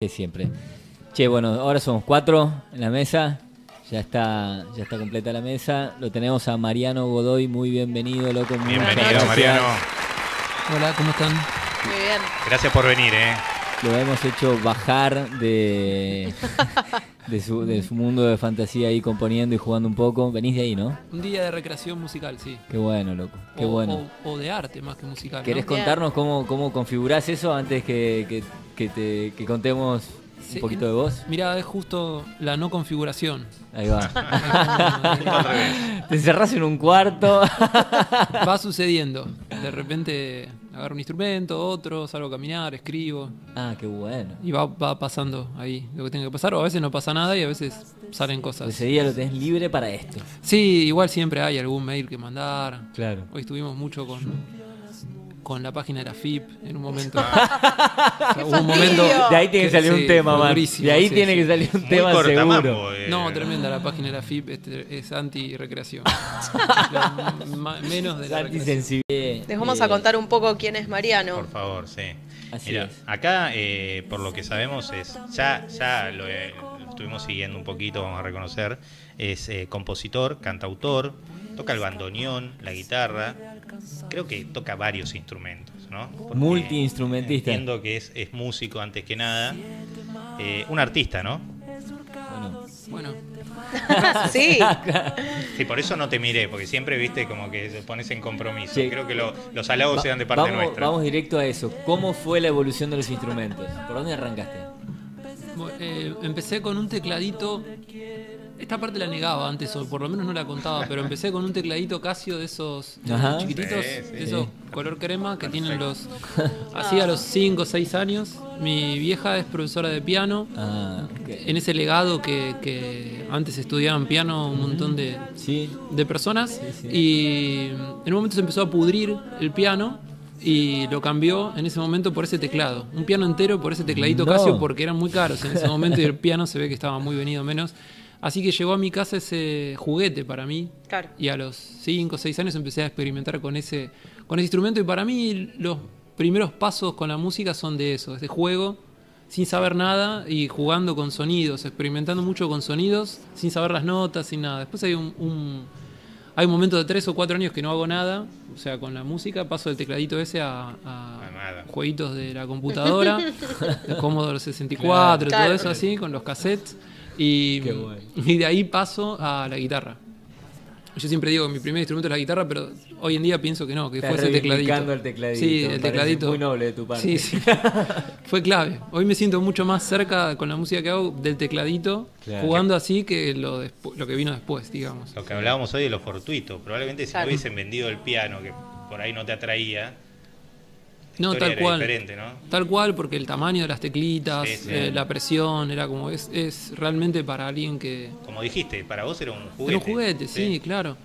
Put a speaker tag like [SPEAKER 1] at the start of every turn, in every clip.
[SPEAKER 1] Que siempre. Che, bueno, ahora somos cuatro en la mesa. Ya está, ya está completa la mesa. Lo tenemos a Mariano Godoy. Muy bienvenido, loco.
[SPEAKER 2] Bienvenido. Mariano.
[SPEAKER 3] Hola, ¿cómo están?
[SPEAKER 4] Muy bien.
[SPEAKER 2] Gracias por venir, ¿eh?
[SPEAKER 1] Lo hemos hecho bajar de, de, su, de su mundo de fantasía ahí componiendo y jugando un poco. Venís de ahí, ¿no?
[SPEAKER 3] Un día de recreación musical, sí.
[SPEAKER 1] Qué bueno, loco. Qué
[SPEAKER 3] o,
[SPEAKER 1] bueno.
[SPEAKER 3] o- o de arte más que musical.
[SPEAKER 1] ¿Querés contarnos cómo, cómo configurás eso antes que, que, que te, que contemos
[SPEAKER 3] Sí.
[SPEAKER 1] un poquito de vos?
[SPEAKER 3] Mirá, es justo la no configuración.
[SPEAKER 1] Ahí va. Te encerrás en un cuarto.
[SPEAKER 3] Va sucediendo. De repente agarro un instrumento, otro, salgo a caminar, escribo.
[SPEAKER 1] ah, qué bueno.
[SPEAKER 3] Y va, va pasando ahí lo que tiene que pasar. O a veces no pasa nada y a veces salen cosas.
[SPEAKER 1] Ese día lo tenés libre para esto.
[SPEAKER 3] Sí, igual siempre hay algún mail que mandar.
[SPEAKER 1] Claro.
[SPEAKER 3] Hoy estuvimos mucho con, con la página de la FIP en un momento. O sea, hubo un momento.
[SPEAKER 1] De ahí tiene que salir
[SPEAKER 3] Sí,
[SPEAKER 1] un tema, man. De ahí
[SPEAKER 3] sí,
[SPEAKER 1] tiene
[SPEAKER 3] sí.
[SPEAKER 1] que salir un
[SPEAKER 2] Muy
[SPEAKER 1] tema seguro.
[SPEAKER 2] eh.
[SPEAKER 3] No, tremenda la página de la FIP, este, es anti-recreación. Menos de la recreación.
[SPEAKER 1] Antisensible.
[SPEAKER 4] Les vamos
[SPEAKER 1] Eh,
[SPEAKER 4] a contar un poco quién es Mariano.
[SPEAKER 2] Por favor, sí.
[SPEAKER 1] Así
[SPEAKER 2] Mira,
[SPEAKER 1] es.
[SPEAKER 2] acá, eh, por lo que sabemos, es ya, ya lo, eh, lo estuvimos siguiendo un poquito, vamos a reconocer. Es eh, compositor, cantautor, toca el bandoneón, la guitarra. Creo que toca varios instrumentos, ¿no? Porque
[SPEAKER 1] Multiinstrumentista.
[SPEAKER 2] Entiendo que es, es músico antes que nada. Eh, un artista, ¿no?
[SPEAKER 1] Bueno,
[SPEAKER 3] Bueno,
[SPEAKER 4] Sí.
[SPEAKER 2] Sí, por eso no te miré, porque siempre viste como que te pones en compromiso.
[SPEAKER 1] Sí.
[SPEAKER 2] Creo que lo- los halagos
[SPEAKER 1] va-
[SPEAKER 2] se dan de parte
[SPEAKER 1] vamos,
[SPEAKER 2] nuestra.
[SPEAKER 1] vamos directo a eso. ¿Cómo fue la evolución de los instrumentos? ¿Por dónde arrancaste?
[SPEAKER 3] eh, empecé con un tecladito. Esta parte la negaba antes, o por lo menos no la contaba, pero empecé con un tecladito Casio de esos de chiquititos,
[SPEAKER 2] Sí, sí.
[SPEAKER 3] de esos color crema que tienen los. Así a los 5 o 6 años. Mi vieja es profesora de piano.
[SPEAKER 1] Ah.
[SPEAKER 3] En ese legado que, que antes estudiaban piano un montón de,
[SPEAKER 1] Sí.
[SPEAKER 3] de personas
[SPEAKER 1] sí.
[SPEAKER 3] y en un momento se empezó a pudrir el piano y lo cambió en ese momento por ese teclado. Un piano entero por ese tecladito
[SPEAKER 1] No.
[SPEAKER 3] Casio porque eran muy caros en ese momento y el piano se ve que estaba muy venido menos. Así que llegó a mi casa ese juguete para mí
[SPEAKER 4] Claro.
[SPEAKER 3] y a los 5 o 6 años empecé a experimentar con ese, con ese instrumento y para mí los primeros pasos con la música son de eso, de juego, sin saber nada y jugando con sonidos, experimentando mucho con sonidos, sin saber las notas, sin nada. Después hay un, un- hay un momento de 3 o 4 años que no hago nada, o sea, con la música paso del tecladito ese a, a jueguitos de la computadora, de Commodore 64,
[SPEAKER 4] Claro.
[SPEAKER 3] todo eso así, con los cassettes. Y,
[SPEAKER 1] Qué bueno.
[SPEAKER 3] y de ahí paso a la guitarra. Yo siempre digo que mi primer instrumento es la guitarra, pero hoy en día pienso que no, que fue ese tecladito.
[SPEAKER 1] el tecladito,
[SPEAKER 3] Sí, el tecladito.
[SPEAKER 1] muy noble de tu parte.
[SPEAKER 3] Sí, sí. fue clave. Hoy me siento mucho más cerca con la música que hago del tecladito,
[SPEAKER 1] Claro.
[SPEAKER 3] jugando así que lo, lo que vino después, digamos.
[SPEAKER 2] Lo que hablábamos hoy de lo fortuito. Probablemente si
[SPEAKER 4] Claro.
[SPEAKER 2] no hubiesen vendido el piano, que por ahí no te atraía,
[SPEAKER 3] No, tal
[SPEAKER 2] era
[SPEAKER 3] cual.
[SPEAKER 2] diferente, ¿no?
[SPEAKER 3] Tal cual, porque el tamaño de las teclitas,
[SPEAKER 2] Sí, sí.
[SPEAKER 3] eh, la presión, era como, es, es realmente para alguien que,
[SPEAKER 2] Como dijiste, para vos era un juguete.
[SPEAKER 3] Era un juguete, sí, claro.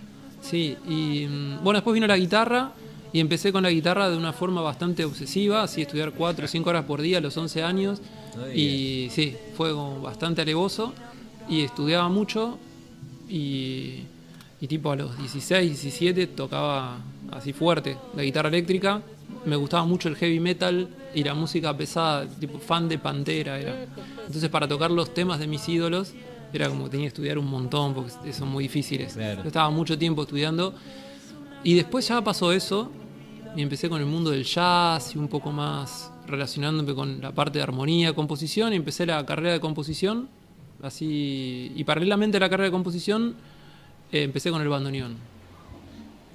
[SPEAKER 3] Sí, y mm, bueno, después vino la guitarra y empecé con la guitarra de una forma bastante obsesiva, así estudiar 4 o 5 horas por día a los 11 años. Y sí, fue como bastante alevoso y estudiaba mucho y, y tipo a los 16, 17 tocaba así fuerte la guitarra eléctrica. Me gustaba mucho el heavy metal y la música pesada, tipo fan de Pantera era. Entonces para tocar los temas de mis ídolos era como que tenía que estudiar un montón porque son muy difíciles.
[SPEAKER 1] Claro.
[SPEAKER 3] Yo estaba mucho tiempo estudiando y después ya pasó eso y empecé con el mundo del jazz y un poco más relacionándome con la parte de armonía, composición y empecé la carrera de composición así y paralelamente a la carrera de composición eh, empecé con el bandoneón.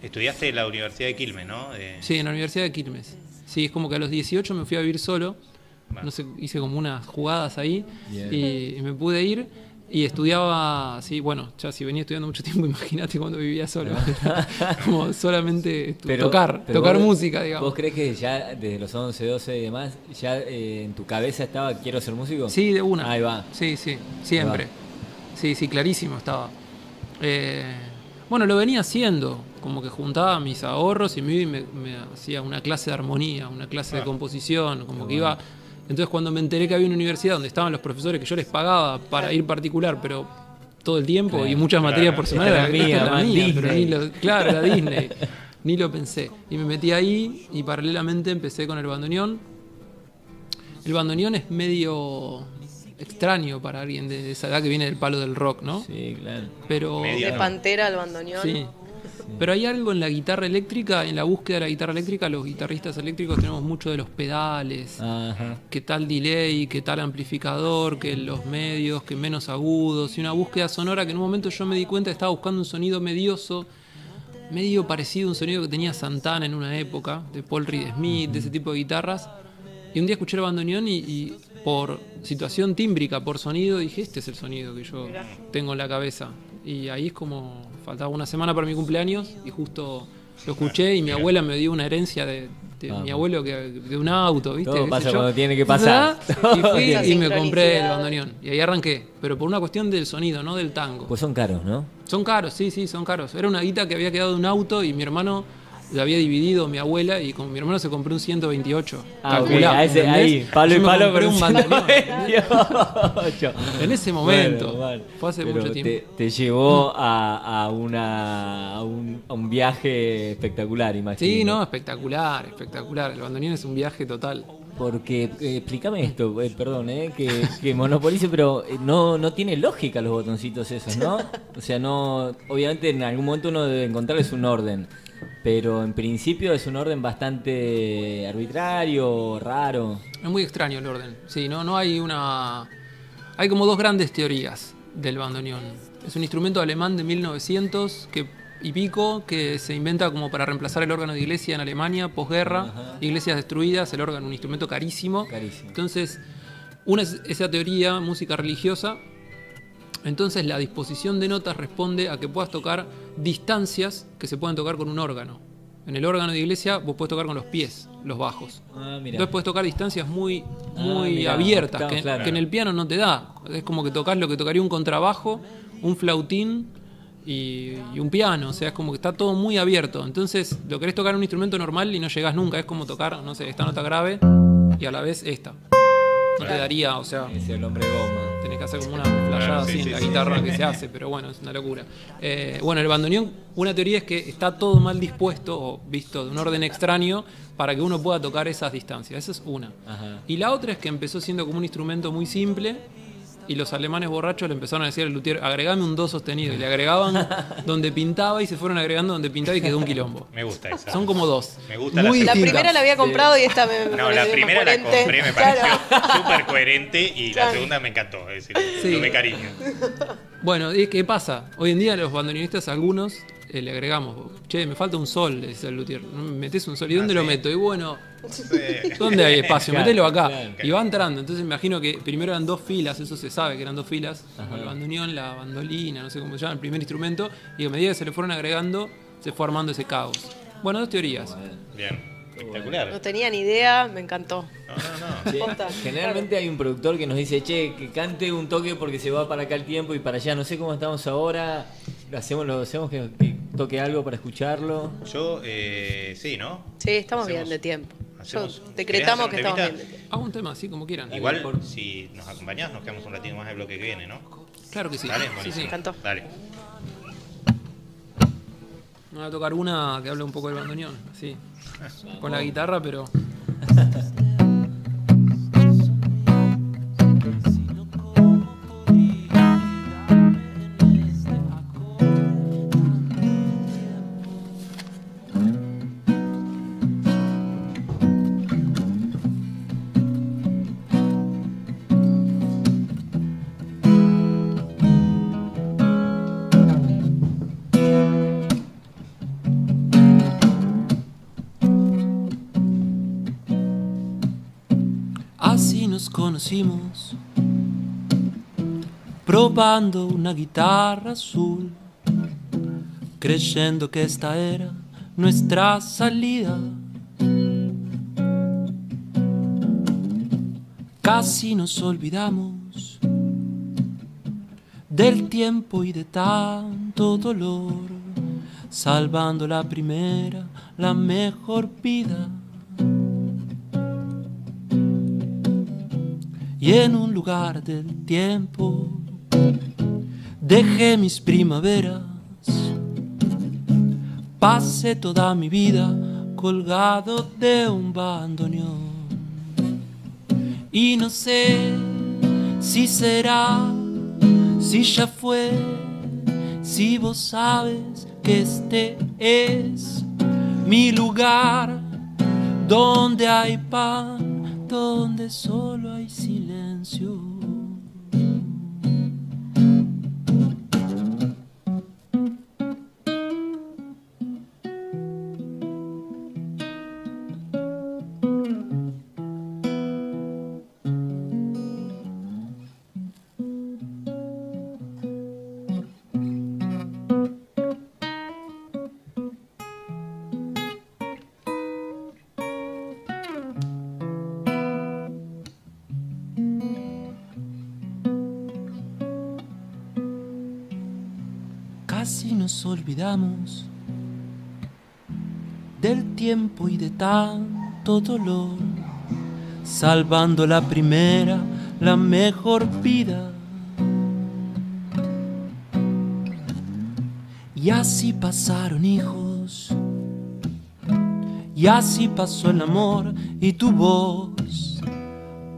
[SPEAKER 2] Estudiaste en la Universidad de Quilmes, ¿no? Eh,
[SPEAKER 3] Sí, en la Universidad de Quilmes. Sí, es como que a los 18 me fui a vivir solo.
[SPEAKER 2] Bueno.
[SPEAKER 3] No sé, hice como unas jugadas ahí y, y me pude ir y estudiaba así, bueno, ya si venía estudiando mucho tiempo, imagínate cuando vivía solo. como solamente
[SPEAKER 1] Pero-
[SPEAKER 3] tocar,
[SPEAKER 1] pero
[SPEAKER 3] tocar
[SPEAKER 1] vos-
[SPEAKER 3] música, digamos.
[SPEAKER 1] ¿Vos crees que ya desde los 11, 12 y demás, ya eh, en tu cabeza estaba quiero ser músico?
[SPEAKER 3] Sí, de una.
[SPEAKER 1] Ahí va.
[SPEAKER 3] Sí, sí, siempre. Sí, sí, clarísimo estaba. Eh, bueno, lo venía haciendo, como que juntaba mis ahorros y me, me, me hacía una clase de armonía, una clase de
[SPEAKER 2] Ah.
[SPEAKER 3] composición, como que iba... Entonces cuando me enteré que había una universidad donde estaban los profesores que yo les pagaba para ir particular, pero todo el tiempo
[SPEAKER 1] Claro.
[SPEAKER 3] y muchas
[SPEAKER 2] Claro.
[SPEAKER 3] materias por semana,
[SPEAKER 1] esta mía, man,
[SPEAKER 3] mía, pero ni lo- claro, era Disney. Ni lo pensé. Y me metí ahí y paralelamente empecé con el bandoneón. el bandoneón es medio extraño para alguien de esa edad que viene del palo del rock, ¿no?
[SPEAKER 1] Sí, claro.
[SPEAKER 3] Pero
[SPEAKER 4] De. Pantera al bandoneón.
[SPEAKER 3] sí. Pero hay algo en la guitarra eléctrica, en la búsqueda de la guitarra eléctrica, los guitarristas eléctricos tenemos mucho de los pedales,
[SPEAKER 1] Ajá.
[SPEAKER 3] que tal delay, que tal amplificador, que los medios, que menos agudos, y una búsqueda sonora que en un momento yo me di cuenta estaba buscando un sonido medioso, medio parecido a un sonido que tenía Santana en una época, de Paul Reed Smith, de ese tipo de guitarras. Y un día escuché el bandoneón y, y por situación tímbrica, por sonido, dije, este es el sonido que yo tengo en la cabeza. Y ahí es como, faltaba una semana para mi cumpleaños y justo lo escuché y mi abuela me dio una herencia de, mi abuelo que, de un auto, ¿viste?
[SPEAKER 1] Todo
[SPEAKER 3] ¿Qué sé
[SPEAKER 1] pasa cuando tiene que pasar.
[SPEAKER 3] Y fui y me compré el bandoneón. Y ahí arranqué. Pero por una cuestión del sonido, no del tango.
[SPEAKER 1] Pues son caros, ¿no?
[SPEAKER 3] Son caros, sí, sí, son caros. Era una guita que había quedado de un auto y mi hermano la había dividido mi abuela y con mi hermano se compró un 128.
[SPEAKER 1] Ah, ok,
[SPEAKER 3] Calculá,
[SPEAKER 1] a ese, ahí, palo y palo, pero
[SPEAKER 3] un bandoneón.
[SPEAKER 1] 128.
[SPEAKER 3] En ese momento.
[SPEAKER 1] Bueno, bueno.
[SPEAKER 3] Fue hace
[SPEAKER 1] Pero
[SPEAKER 3] mucho tiempo.
[SPEAKER 1] Te, te llevó a, a una, a, un, a un viaje espectacular, imagino.
[SPEAKER 3] Sí, no, espectacular, espectacular. El bandoneón es un viaje total.
[SPEAKER 1] Porque, eh, explícame esto, eh, perdón, eh, que, que monopolice, pero eh, no, no tiene lógica los botoncitos esos, ¿no? O sea, no, obviamente en algún momento uno debe encontrarles un orden, pero en principio es un orden bastante arbitrario, raro.
[SPEAKER 3] Es muy extraño el orden. Sí, no, no hay una. Hay como dos grandes teorías del bandoneón. Es un instrumento alemán de 1900 que, y pico que se inventa como para reemplazar el órgano de iglesia en Alemania, posguerra, iglesias destruidas, el órgano, un instrumento carísimo.
[SPEAKER 1] Carísimo.
[SPEAKER 3] Entonces, una es esa teoría, música religiosa. Entonces, la disposición de notas responde a que puedas tocar distancias que se pueden tocar con un órgano. En el órgano de iglesia vos puedes tocar con los pies, los bajos.
[SPEAKER 1] Ah, mira.
[SPEAKER 3] Entonces puedes tocar distancias muy,
[SPEAKER 1] Ah,
[SPEAKER 3] muy
[SPEAKER 1] mirá,
[SPEAKER 3] abiertas, que,
[SPEAKER 1] claro.
[SPEAKER 3] que en el piano no te da. Es como que tocas lo que tocaría un contrabajo, un flautín y, y un piano. O sea, es como que está todo muy abierto. Entonces lo querés tocar en un instrumento normal y no llegás nunca. Es como tocar, no sé, esta nota grave y a la vez esta. No te daría, o sea,
[SPEAKER 1] Es el hombre goma.
[SPEAKER 3] Tenés que hacer como una flayada
[SPEAKER 2] sí,
[SPEAKER 3] así
[SPEAKER 2] sí,
[SPEAKER 3] en la
[SPEAKER 2] sí.
[SPEAKER 3] guitarra que se hace, pero bueno, es una locura. Eh, bueno, el bandoneón, una teoría es que está todo mal dispuesto o visto de un orden extraño para que uno pueda tocar esas distancias. Esa es una.
[SPEAKER 1] Ajá.
[SPEAKER 3] Y la otra es que empezó siendo como un instrumento muy simple y los alemanes borrachos le empezaron a decir al luthier, agregame un do sostenido. Y le agregaban donde pintaba y se fueron agregando donde pintaba y quedó un quilombo.
[SPEAKER 2] Me gusta esa.
[SPEAKER 3] Son como dos.
[SPEAKER 2] Me gusta
[SPEAKER 3] muy
[SPEAKER 2] la
[SPEAKER 4] La primera la había comprado y esta me, me
[SPEAKER 2] No, la primera la compré, me
[SPEAKER 4] Claro.
[SPEAKER 2] pareció súper coherente y la
[SPEAKER 4] Claro.
[SPEAKER 2] segunda me encantó. Es decir,
[SPEAKER 3] Sí.
[SPEAKER 2] lo me cariño.
[SPEAKER 3] Bueno, ¿y qué pasa? Hoy en día los bandoneonistas, algunos, eh, le agregamos, che, me falta un sol, le dice el luthier. Metés un sol, ¿y dónde
[SPEAKER 2] Ah,
[SPEAKER 3] lo
[SPEAKER 2] sí.
[SPEAKER 3] meto? Y bueno,
[SPEAKER 2] Sí.
[SPEAKER 3] ¿dónde hay espacio?
[SPEAKER 1] Claro,
[SPEAKER 3] Mételo acá.
[SPEAKER 1] claro.
[SPEAKER 3] Y va entrando. Entonces me imagino que primero eran dos filas, eso se sabe que eran dos filas. El bandoneón, la bandolina, no sé cómo se llama, el primer instrumento. Y a medida que se le fueron agregando, se fue armando ese caos. Bueno, dos teorías.
[SPEAKER 2] Bien. Espectacular.
[SPEAKER 4] No tenía ni idea, me encantó.
[SPEAKER 2] No, no, no.
[SPEAKER 1] Che,
[SPEAKER 4] Posta.
[SPEAKER 1] generalmente hay un productor que nos dice, che, que cante un toque porque se va para acá el tiempo y para allá. No sé cómo estamos ahora. Lo hacemos, lo hacemos que, que toque algo para escucharlo.
[SPEAKER 2] Yo, eh, sí, ¿no?
[SPEAKER 4] Sí, estamos
[SPEAKER 2] Hacemos-
[SPEAKER 4] bien de tiempo.
[SPEAKER 2] hacemos-
[SPEAKER 4] Yo
[SPEAKER 2] ¿Querés
[SPEAKER 4] decretamos que estamos bien de tiempo.
[SPEAKER 3] Hago un tema así como quieran.
[SPEAKER 2] Igual,
[SPEAKER 1] por-
[SPEAKER 2] si nos acompañás, nos quedamos un ratito más del bloque que viene, ¿no?
[SPEAKER 3] Claro que sí.
[SPEAKER 2] Dale,
[SPEAKER 3] Sí, sí.
[SPEAKER 4] encantó.
[SPEAKER 2] Dale.
[SPEAKER 3] Me voy a tocar una que habla un poco del bandoneón, así. Con la guitarra, pero. probando una guitarra azul, creyendo que esta era nuestra salida. Casi nos olvidamos del tiempo y de tanto dolor, salvando la primera, la mejor vida. En un lugar del tiempo dejé mis primaveras, pasé toda mi vida colgado de un bandoneón
[SPEAKER 5] Y no sé si será, si ya fue, si vos sabes que este es mi lugar, donde hay pan, donde solo hay silencio. canción. Casi nos olvidamos del tiempo y de tanto dolor, salvando la primera, la mejor vida. Y así pasaron hijos, y así pasó el amor y tu voz.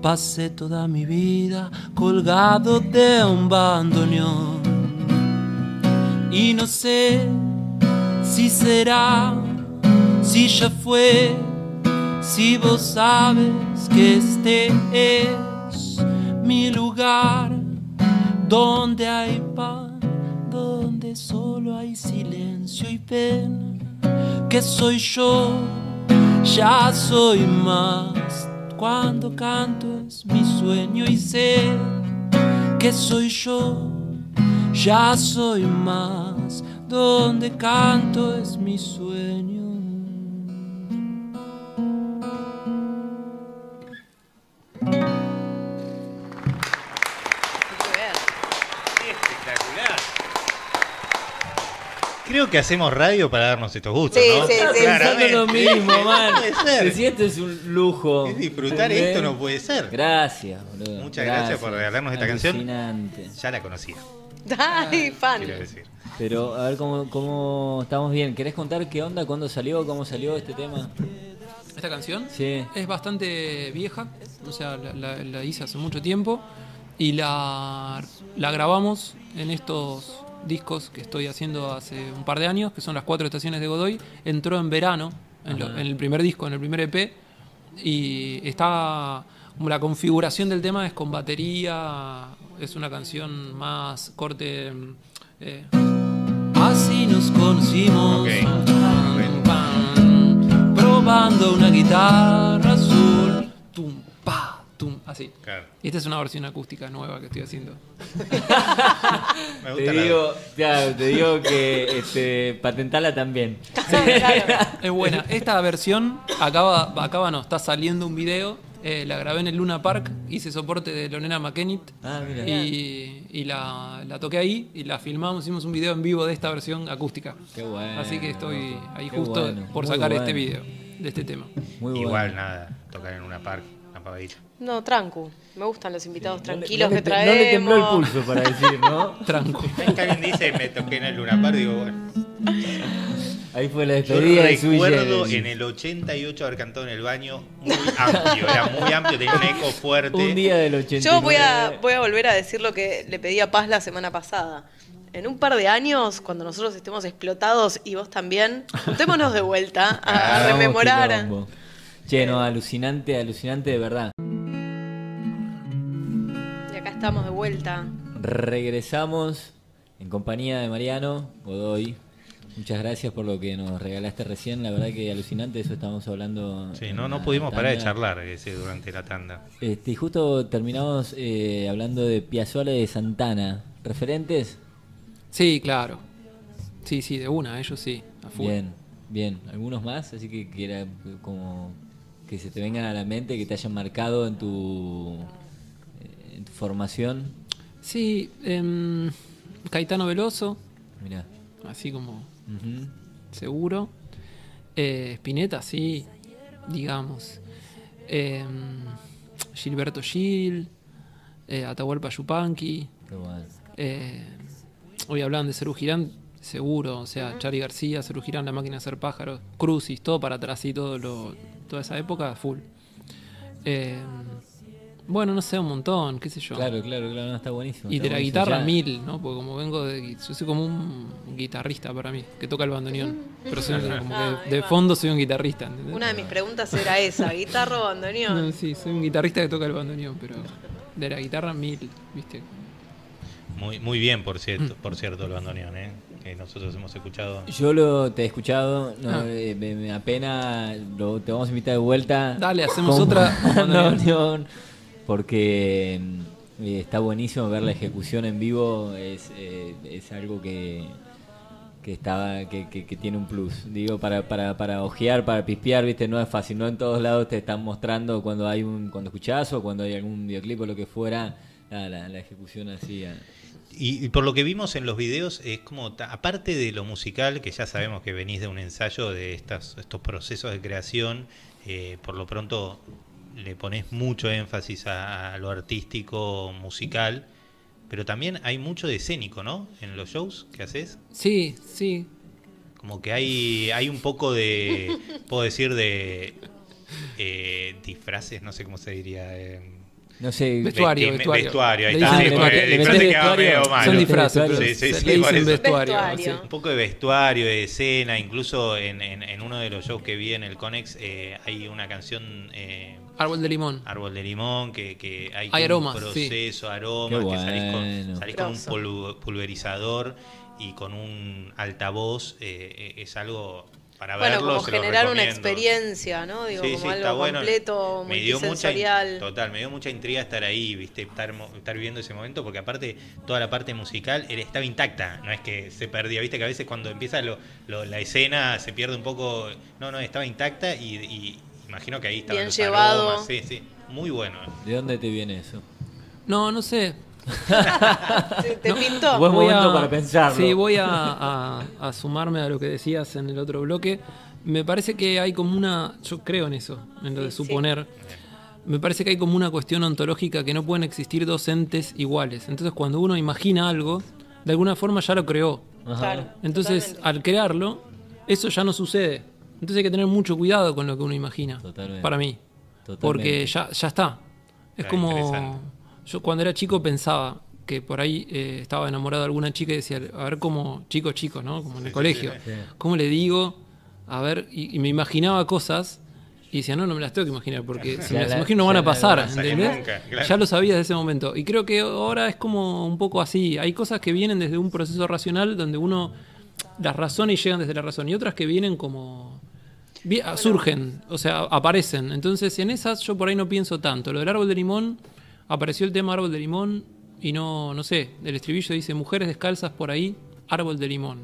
[SPEAKER 5] Pasé toda mi vida colgado de un bandoneón. Y no sé si será, si ya fue, si vos sabes que este es mi lugar, donde hay pan, donde solo hay silencio y pena, que soy yo, ya soy más, cuando canto es mi sueño y sé que soy yo ya soy más, donde canto es mi sueño.
[SPEAKER 2] Espectacular. Creo que hacemos radio para darnos estos gustos,
[SPEAKER 4] Sí,
[SPEAKER 2] ¿no?
[SPEAKER 4] sí, sí.
[SPEAKER 1] Pensando lo mismo, man.
[SPEAKER 2] puede ser.
[SPEAKER 1] Si esto es un lujo.
[SPEAKER 2] Es disfrutar
[SPEAKER 1] ¿Entendés?
[SPEAKER 2] esto no puede ser.
[SPEAKER 1] Gracias, boludo.
[SPEAKER 2] Muchas gracias por regalarnos esta canción.
[SPEAKER 1] Alucinante.
[SPEAKER 2] Ya la conocía,
[SPEAKER 4] Ay, fan.
[SPEAKER 2] quiero decir.
[SPEAKER 1] Pero a ver cómo, cómo estamos bien. ¿Querés contar qué onda, cuándo salió, cómo salió este tema?
[SPEAKER 3] Esta canción
[SPEAKER 1] Sí.
[SPEAKER 3] es bastante vieja, o sea, la, la- la hice hace mucho tiempo y la, la grabamos en estos discos que estoy haciendo hace un par de años, que son las cuatro estaciones de Godoy. Entró en verano, en, lo- en el primer disco, en el primer EP, y está como la configuración del tema es con batería, es una canción más corte. eh,
[SPEAKER 5] Así nos conocimos, probando una guitarra azul.
[SPEAKER 3] tum, pa, tum, así.
[SPEAKER 2] Claro.
[SPEAKER 3] Y esta es una versión acústica nueva que estoy haciendo.
[SPEAKER 2] Me
[SPEAKER 1] Te
[SPEAKER 2] gusta
[SPEAKER 1] digo, ya, te digo que este, patentala también.
[SPEAKER 4] Claro.
[SPEAKER 3] Es buena. Esta versión acaba, acaba no, está saliendo un video. Eh, la grabé en el Luna Park, hice soporte de Lonena McKennitt.
[SPEAKER 1] Ah, mira.
[SPEAKER 3] Y, y la, la toqué ahí y la filmamos, hicimos un video en vivo de esta versión acústica.
[SPEAKER 1] Qué bueno.
[SPEAKER 3] Así que estoy ahí
[SPEAKER 1] Qué
[SPEAKER 3] justo
[SPEAKER 1] bueno,
[SPEAKER 3] por
[SPEAKER 1] muy
[SPEAKER 3] sacar
[SPEAKER 1] bueno.
[SPEAKER 3] este video de este tema.
[SPEAKER 1] Muy bueno.
[SPEAKER 2] Igual nada, tocar en una park, una pavadita.
[SPEAKER 4] No, trancu. Me gustan los invitados
[SPEAKER 1] No le-
[SPEAKER 4] tranquilos
[SPEAKER 1] no le
[SPEAKER 4] que
[SPEAKER 1] te- No le tembló el
[SPEAKER 4] traemos.
[SPEAKER 1] pulso para decir, ¿no?
[SPEAKER 3] Tranco.
[SPEAKER 2] Es que alguien dice me toqué en el Luna Park, digo, bueno.
[SPEAKER 1] Ahí fue la
[SPEAKER 2] Yo
[SPEAKER 1] despedida de Sui
[SPEAKER 2] recuerdo en el 88 haber cantado en el baño muy amplio, era muy amplio, tenía un eco fuerte.
[SPEAKER 1] Un día del 89.
[SPEAKER 4] Yo voy a, voy a volver a decir lo que le pedí a Paz la semana pasada. En un par de años, cuando nosotros estemos explotados y vos también, juntémonos de vuelta a, a rememorar.
[SPEAKER 1] Che, no, alucinante, alucinante de verdad.
[SPEAKER 4] Y acá estamos de vuelta.
[SPEAKER 1] Regresamos en compañía de Mariano Godoy. Muchas gracias por lo que nos regalaste recién. La verdad que alucinante, eso estábamos hablando.
[SPEAKER 2] Sí, no, no pudimos parar de charlar ese, durante la tanda.
[SPEAKER 1] Este, y justo terminamos eh, hablando de Piazzolla y de Santana. ¿Referentes?
[SPEAKER 3] Sí, claro. Sí, sí, de una, ellos sí, a full.
[SPEAKER 1] Bien, bien. ¿Algunos más? Así que quiera como que se te vengan a la mente, que te hayan marcado en tu, eh, en tu formación.
[SPEAKER 3] Sí, em, Caetano Veloso,
[SPEAKER 1] Mirá.
[SPEAKER 3] así como Seguro. Eh, Spinetta, sí, digamos. Em, Gilberto Gil, eh, Atahualpa Yupanqui. Eh, hoy hablaban de Cerú Girán, seguro. O sea, Charlie García, Cerú Girán, La Máquina de Hacer Pájaros, Crucis, todo para atrás y todo lo, toda esa época, full. Bueno, no sé, un montón, qué sé yo.
[SPEAKER 1] Claro, claro, claro, no, está buenísimo.
[SPEAKER 3] Y
[SPEAKER 1] está
[SPEAKER 3] de la guitarra
[SPEAKER 1] Ya-
[SPEAKER 3] mil, ¿no? Porque como vengo de... Yo soy como un guitarrista para mí, que toca el bandoneón. Pero soy como
[SPEAKER 4] Ah,
[SPEAKER 3] que
[SPEAKER 4] ahí
[SPEAKER 3] de fondo soy un guitarrista, ¿entendés?
[SPEAKER 4] Una de mis preguntas era esa, guitarra o bandoneón.
[SPEAKER 3] No, sí, soy un guitarrista que toca el bandoneón, pero de la guitarra mil, ¿viste?
[SPEAKER 2] Muy, muy bien, por cierto, por cierto, el bandoneón, ¿eh? que nosotros hemos escuchado.
[SPEAKER 1] Yo lo te he escuchado, no,
[SPEAKER 3] Ah.
[SPEAKER 1] eh, me, me apena, lo- te vamos a invitar de vuelta.
[SPEAKER 3] Dale, hacemos otra bandoneón.
[SPEAKER 1] Porque mm, eh, está buenísimo ver la ejecución en vivo, es, eh, es algo que que estaba que, tiene un plus digo para, para, para ojear para pispear viste no es fácil no en todos lados te están mostrando cuando hay un cuando escuchás o cuando hay algún videoclip o lo que fuera la, la, ejecución así ah.
[SPEAKER 2] Y, por lo que vimos en los videos, es como, aparte de lo musical, que ya sabemos que venís de un ensayo de estas, estos procesos de creación, eh, por lo pronto le pones mucho énfasis a, a lo artístico, musical, pero también hay mucho de escénico, ¿no? En los shows que haces.
[SPEAKER 3] Sí, sí.
[SPEAKER 2] Como que hay, hay un poco de, puedo decir, de eh, disfraces, no sé cómo se diría. eh,
[SPEAKER 1] no sé
[SPEAKER 3] Vestuario, vestuario.
[SPEAKER 2] vestuario, ahí
[SPEAKER 3] Le
[SPEAKER 2] está.
[SPEAKER 3] Le
[SPEAKER 1] vestuario.
[SPEAKER 3] Son disfraces,
[SPEAKER 2] Sí, sí,
[SPEAKER 3] se
[SPEAKER 2] sí,
[SPEAKER 3] le dicen vestuario.
[SPEAKER 4] Vestuario.
[SPEAKER 3] sí.
[SPEAKER 2] Un poco de vestuario, de escena, incluso en, en- en uno de los shows que vi en el Conex eh, hay una canción eh,
[SPEAKER 3] Árbol de limón.
[SPEAKER 2] Árbol de Limón, que, que hay,
[SPEAKER 3] Hay
[SPEAKER 2] un
[SPEAKER 3] aromas, sí.
[SPEAKER 2] proceso, aromas, que salís con, salís con un pulverizador y con un altavoz, eh, eh, es algo para
[SPEAKER 4] Bueno,
[SPEAKER 2] verlo.
[SPEAKER 4] como
[SPEAKER 2] se los
[SPEAKER 4] generar una experiencia, ¿no? Digo,
[SPEAKER 2] Sí,
[SPEAKER 4] como
[SPEAKER 2] sí,
[SPEAKER 4] algo
[SPEAKER 2] está bueno.
[SPEAKER 4] completo,
[SPEAKER 2] me dio mucha total me dio mucha intriga estar ahí viste estar estar viviendo ese momento porque aparte toda la parte musical era- estaba intacta no es que se perdía viste que a veces cuando empieza lo- lo- la escena se pierde un poco no no estaba intacta y, y imagino que ahí estaban
[SPEAKER 4] Bien
[SPEAKER 2] los
[SPEAKER 4] llevado.
[SPEAKER 2] aromas, sí sí muy bueno
[SPEAKER 1] de dónde te viene eso
[SPEAKER 3] No, no sé.
[SPEAKER 4] ¿Te, pintó?
[SPEAKER 1] Buen
[SPEAKER 3] Voy
[SPEAKER 1] momento
[SPEAKER 3] a-
[SPEAKER 1] para pensarlo.
[SPEAKER 3] Sí, voy a, a- a sumarme a lo que decías en el otro bloque. Me parece que hay como una. Yo creo en eso, en lo de
[SPEAKER 4] Sí, sí.
[SPEAKER 3] suponer. Me parece que hay como una cuestión ontológica que no pueden existir dos entes iguales. Entonces, cuando uno imagina algo, de alguna forma ya lo creó.
[SPEAKER 4] Claro,
[SPEAKER 3] Entonces,
[SPEAKER 4] totalmente.
[SPEAKER 3] al crearlo, eso ya no sucede. Entonces hay que tener mucho cuidado con lo que uno imagina.
[SPEAKER 1] Totalmente.
[SPEAKER 3] Para mí.
[SPEAKER 1] Totalmente.
[SPEAKER 3] Porque ya, ya está. Es como. Yo cuando era chico pensaba que por ahí eh, estaba enamorado de alguna chica y decía, a ver cómo, chico, chico, ¿no? Como en el colegio.
[SPEAKER 1] sí.
[SPEAKER 3] ¿Cómo le digo? A ver, y, y me imaginaba cosas y decía, no, no me las tengo que imaginar porque si me las
[SPEAKER 1] la-
[SPEAKER 3] imagino no van a pasar, ¿entendés?
[SPEAKER 2] nunca, claro.
[SPEAKER 3] Ya lo sabía desde ese momento. Y creo que ahora es como un poco así. Hay cosas que vienen desde un proceso racional donde uno las razona y llegan desde la razón. Y otras que vienen como... surgen, o sea, aparecen. Entonces, en esas yo por ahí no pienso tanto. Lo del árbol de limón, apareció el tema árbol de limón y no, no sé, el estribillo dice mujeres descalzas por ahí, árbol de limón.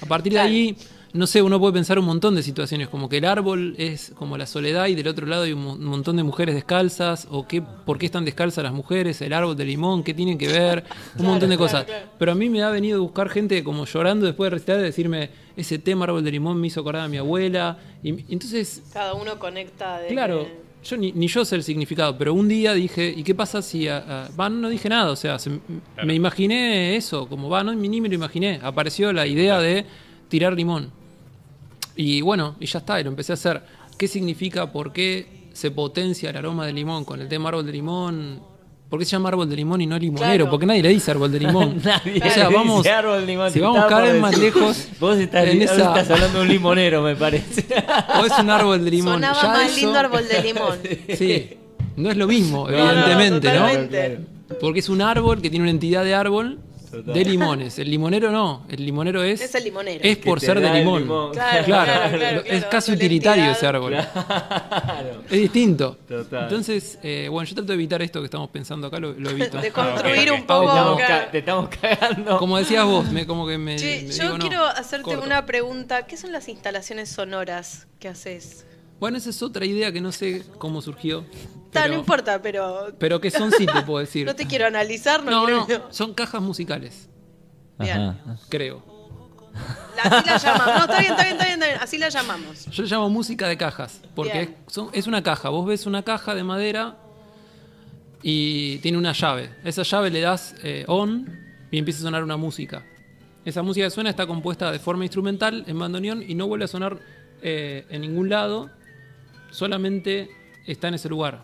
[SPEAKER 3] A partir de ahí, no sé, uno puede pensar un montón de situaciones, como que el árbol es como la soledad y del otro lado hay un, mo- un montón de mujeres descalzas, o qué, por qué están descalzas las mujeres, el árbol de limón, qué tienen que ver, un montón de cosas. Pero a mí me ha venido a buscar gente como llorando después de recitar, de decirme, ese tema árbol de limón me hizo acordar a mi abuela. Y, y entonces,
[SPEAKER 4] Cada uno conecta de
[SPEAKER 3] claro, yo ni, ni yo sé el significado, pero un día dije, ¿y qué pasa si... a- a- va, no dije nada, o sea, se-
[SPEAKER 2] Claro.
[SPEAKER 3] me imaginé eso, como va, no, ni me lo imaginé. Apareció la idea de tirar limón. Y bueno, y ya está, y lo empecé a hacer. ¿Qué significa? ¿Por qué se potencia el aroma del limón con el tema árbol de limón? ¿Por qué se llama árbol de limón y no limonero?
[SPEAKER 4] Claro.
[SPEAKER 3] Porque nadie le dice árbol de limón.
[SPEAKER 1] Nadie
[SPEAKER 3] o sea,
[SPEAKER 1] le
[SPEAKER 3] vamos,
[SPEAKER 1] dice árbol de limón,
[SPEAKER 3] si vamos cada vez más lejos,
[SPEAKER 1] Vos estás,
[SPEAKER 3] en
[SPEAKER 1] vos
[SPEAKER 3] esa-
[SPEAKER 1] estás hablando de un limonero, me parece.
[SPEAKER 3] o es un árbol de limón.
[SPEAKER 4] Sonaba
[SPEAKER 3] Ya
[SPEAKER 4] más
[SPEAKER 3] eso-
[SPEAKER 4] lindo árbol de limón.
[SPEAKER 3] Sí, no es lo mismo,
[SPEAKER 4] No, no,
[SPEAKER 3] evidentemente, ¿no?
[SPEAKER 4] totalmente.
[SPEAKER 3] Porque es un árbol que tiene una entidad de árbol
[SPEAKER 1] Total.
[SPEAKER 3] de limones. El limonero no, el limonero es...
[SPEAKER 4] Es el limonero.
[SPEAKER 3] Es por ser de limón.
[SPEAKER 1] limón.
[SPEAKER 4] Claro,
[SPEAKER 3] Claro,
[SPEAKER 4] claro, claro,
[SPEAKER 3] es casi utilitario ese árbol.
[SPEAKER 1] Claro.
[SPEAKER 3] Es distinto.
[SPEAKER 1] Total.
[SPEAKER 3] Entonces, eh, bueno, yo trato de evitar esto que estamos pensando acá, lo, lo evito.
[SPEAKER 4] De construir
[SPEAKER 2] ok.
[SPEAKER 4] un poco.
[SPEAKER 1] Te estamos,
[SPEAKER 4] acá.
[SPEAKER 1] ca- te estamos cagando.
[SPEAKER 3] Como decías vos, me, como que me.
[SPEAKER 4] Che,
[SPEAKER 3] me
[SPEAKER 4] yo
[SPEAKER 3] digo, no,
[SPEAKER 4] quiero hacerte
[SPEAKER 3] corto.
[SPEAKER 4] una pregunta. ¿Qué son las instalaciones sonoras que haces?
[SPEAKER 3] Bueno, esa es otra idea que no sé cómo surgió. Pero,
[SPEAKER 4] no importa, pero
[SPEAKER 3] pero que son sí, te puedo decir.
[SPEAKER 4] no te quiero analizar, no,
[SPEAKER 3] no,
[SPEAKER 4] quiero-
[SPEAKER 3] no, son cajas musicales,
[SPEAKER 4] Bien.
[SPEAKER 3] Creo.
[SPEAKER 4] La- Así la llamamos. No, está bien, está bien, está bien, está bien. Así la llamamos.
[SPEAKER 3] Yo le llamo música de cajas, porque
[SPEAKER 4] Bien.
[SPEAKER 3] es, son- es una caja. Vos ves una caja de madera y tiene una llave. Esa llave le das eh, on y empieza a sonar una música. Esa música que suena está compuesta de forma instrumental en bandoneón y no vuelve a sonar eh, en ningún lado, solamente está en ese lugar.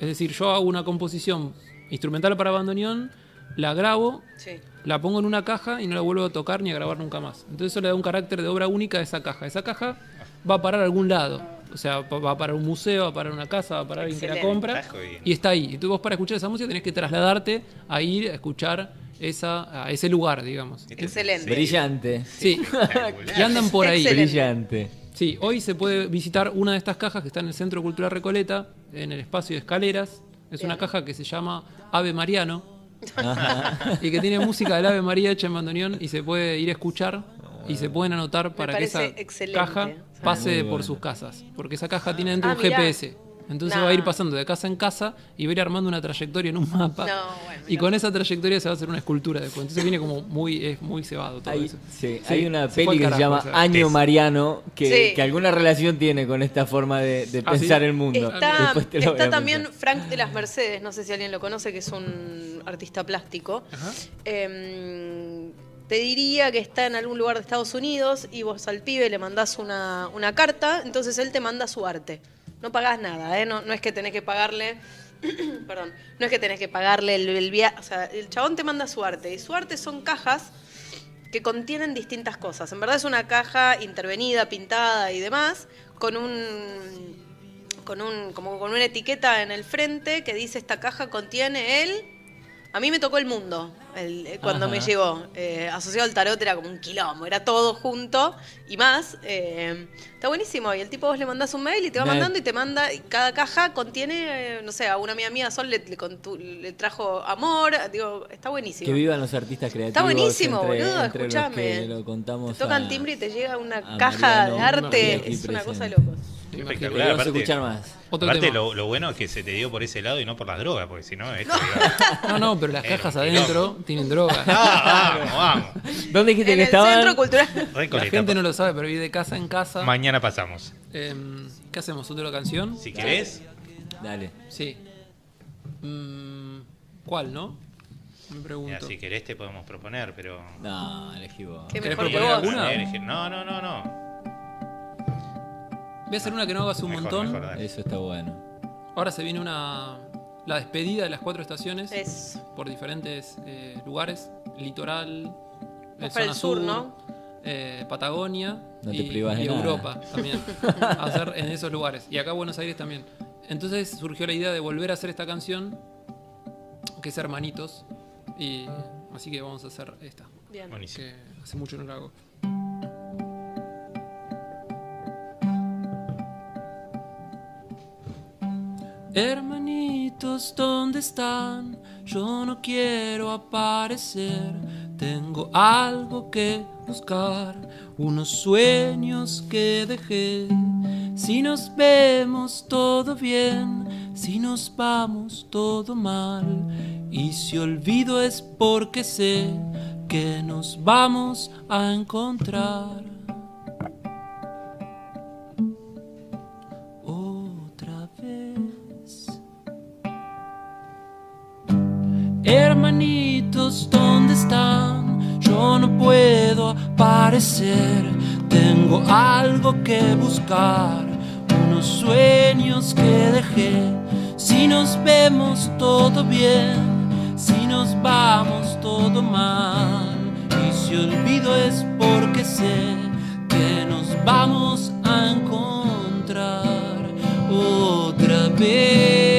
[SPEAKER 3] Es decir, yo hago una composición instrumental para bandoneón, la grabo,
[SPEAKER 4] Sí.
[SPEAKER 3] la pongo en una caja y no la vuelvo a tocar ni a grabar nunca más. Entonces eso le da un carácter de obra única a esa caja. Esa caja va a parar a algún lado. O sea, va a parar a un museo, va a parar a una casa, va a parar a alguien que la compra. Y está ahí. Y tú vos para escuchar esa música tenés que trasladarte a ir a escuchar esa, a ese lugar, digamos.
[SPEAKER 4] Excelente.
[SPEAKER 1] Brillante.
[SPEAKER 3] Sí. y andan por ahí.
[SPEAKER 4] Excelente.
[SPEAKER 1] Brillante.
[SPEAKER 3] Sí, hoy se puede visitar una de estas cajas que está en el Centro Cultural Recoleta, en el espacio de escaleras. Es una caja que se llama Ave Mariano
[SPEAKER 1] Ajá.
[SPEAKER 3] y que tiene música del Ave María hecha en bandoneón y se puede ir a escuchar y se pueden anotar para que esa
[SPEAKER 4] excelente.
[SPEAKER 3] caja pase por sus casas. Porque esa caja tiene dentro
[SPEAKER 4] Ah,
[SPEAKER 3] un
[SPEAKER 4] mirá.
[SPEAKER 3] GPS. Entonces va a ir pasando de casa en casa y va a ir armando una trayectoria en un mapa.
[SPEAKER 4] No, bueno,
[SPEAKER 3] y con esa trayectoria se va a hacer una escultura después. Entonces viene como muy, es muy cebado todo
[SPEAKER 1] Hay,
[SPEAKER 3] eso.
[SPEAKER 1] sí,
[SPEAKER 3] Sí,
[SPEAKER 1] hay una peli que se llama. Año
[SPEAKER 2] Es-
[SPEAKER 1] Mariano que,
[SPEAKER 4] Sí.
[SPEAKER 1] que alguna relación tiene con esta forma de, de
[SPEAKER 3] Ah, ¿sí?
[SPEAKER 1] pensar el mundo.
[SPEAKER 4] Está, está
[SPEAKER 1] a
[SPEAKER 4] también. Frank de las Mercedes, no sé si alguien lo conoce, que es un artista plástico. Em, te diría que está en algún lugar de Estados Unidos y vos al pibe le mandás una, una carta, entonces él te manda su arte. No pagás nada, ¿eh? no, es que tenés que pagarle. perdón, no es que tenés que pagarle el, el viaje. O sea, el chabón te manda su arte. Y su arte son cajas que contienen distintas cosas. En verdad es una caja intervenida, pintada y demás, con un con un como con una etiqueta en el frente que dice esta caja contiene el a mí me tocó el mundo el- eh, cuando
[SPEAKER 1] Ajá.
[SPEAKER 4] me llegó Eh, asociado al tarot era como un quilombo era todo junto y más Eh, está buenísimo y el tipo vos le mandás un mail y te va
[SPEAKER 1] Me-
[SPEAKER 4] mandando y te manda y cada caja contiene eh, no sé a una amiga mía Sol le, le trajo amor digo está buenísimo
[SPEAKER 1] Que vivan los artistas creativos.
[SPEAKER 4] Está buenísimo,
[SPEAKER 1] entre,
[SPEAKER 4] boludo,
[SPEAKER 1] entre
[SPEAKER 4] escúchame.
[SPEAKER 1] lo contamos
[SPEAKER 4] te tocan
[SPEAKER 1] a-
[SPEAKER 4] timbre y te llega una caja
[SPEAKER 1] Mariano,
[SPEAKER 4] de arte es una cosa de locos.
[SPEAKER 2] Espectacular. Aparte-
[SPEAKER 1] escuchar más.
[SPEAKER 3] Otro
[SPEAKER 2] Aparte,
[SPEAKER 3] tema.
[SPEAKER 2] lo, lo bueno es que se te dio por ese lado y no por las drogas, porque si no, esto iba-
[SPEAKER 3] No, no, pero las
[SPEAKER 2] Era
[SPEAKER 3] cajas adentro tienen droga.
[SPEAKER 2] Ah, vamos, vamos.
[SPEAKER 1] ¿Dónde dijiste
[SPEAKER 4] en
[SPEAKER 1] que
[SPEAKER 4] el
[SPEAKER 1] estaban?
[SPEAKER 4] centro cultural
[SPEAKER 3] La gente no lo sabe, pero vive de casa en casa.
[SPEAKER 2] Mañana pasamos.
[SPEAKER 3] Em, ¿Qué hacemos? ¿Otra canción?
[SPEAKER 2] Si querés,
[SPEAKER 1] Dale.
[SPEAKER 3] Sí. Mm, ¿Cuál, no? Me
[SPEAKER 2] mira,
[SPEAKER 3] pregunto.
[SPEAKER 2] si querés te podemos proponer, pero.
[SPEAKER 1] No, elegí vos.
[SPEAKER 4] Qué
[SPEAKER 3] ¿Querés proponer alguna?
[SPEAKER 2] No, no, no, no.
[SPEAKER 3] Voy a hacer una que no hago hace un
[SPEAKER 2] Mejor,
[SPEAKER 3] montón.
[SPEAKER 2] mejor.
[SPEAKER 1] Eso está bueno.
[SPEAKER 3] Ahora se viene una. La despedida de las cuatro estaciones
[SPEAKER 4] es
[SPEAKER 3] por diferentes eh, lugares: litoral, eh,
[SPEAKER 4] para el
[SPEAKER 3] zona
[SPEAKER 4] sur, ¿no?
[SPEAKER 3] eh, Patagonia
[SPEAKER 1] No te
[SPEAKER 3] y,
[SPEAKER 1] de nada.
[SPEAKER 3] Europa también. hacer en esos lugares. Y acá Buenos Aires también. Entonces surgió la idea de volver a hacer esta canción, que es Hermanitos. Y así que vamos a hacer esta,
[SPEAKER 4] bien
[SPEAKER 2] Buenísimo.
[SPEAKER 3] que hace mucho no la hago. Hermanitos, ¿dónde están? Yo no quiero aparecer. Tengo algo que buscar, unos sueños que dejé. Si nos vemos todo bien, si nos vamos todo mal. Y si olvido es porque sé que nos vamos a encontrar. Hermanitos, ¿dónde están? Yo no puedo aparecer. Tengo algo que buscar, unos sueños que dejé. Si nos vemos todo bien, si nos vamos todo mal. Y si olvido es porque sé que nos vamos a encontrar otra vez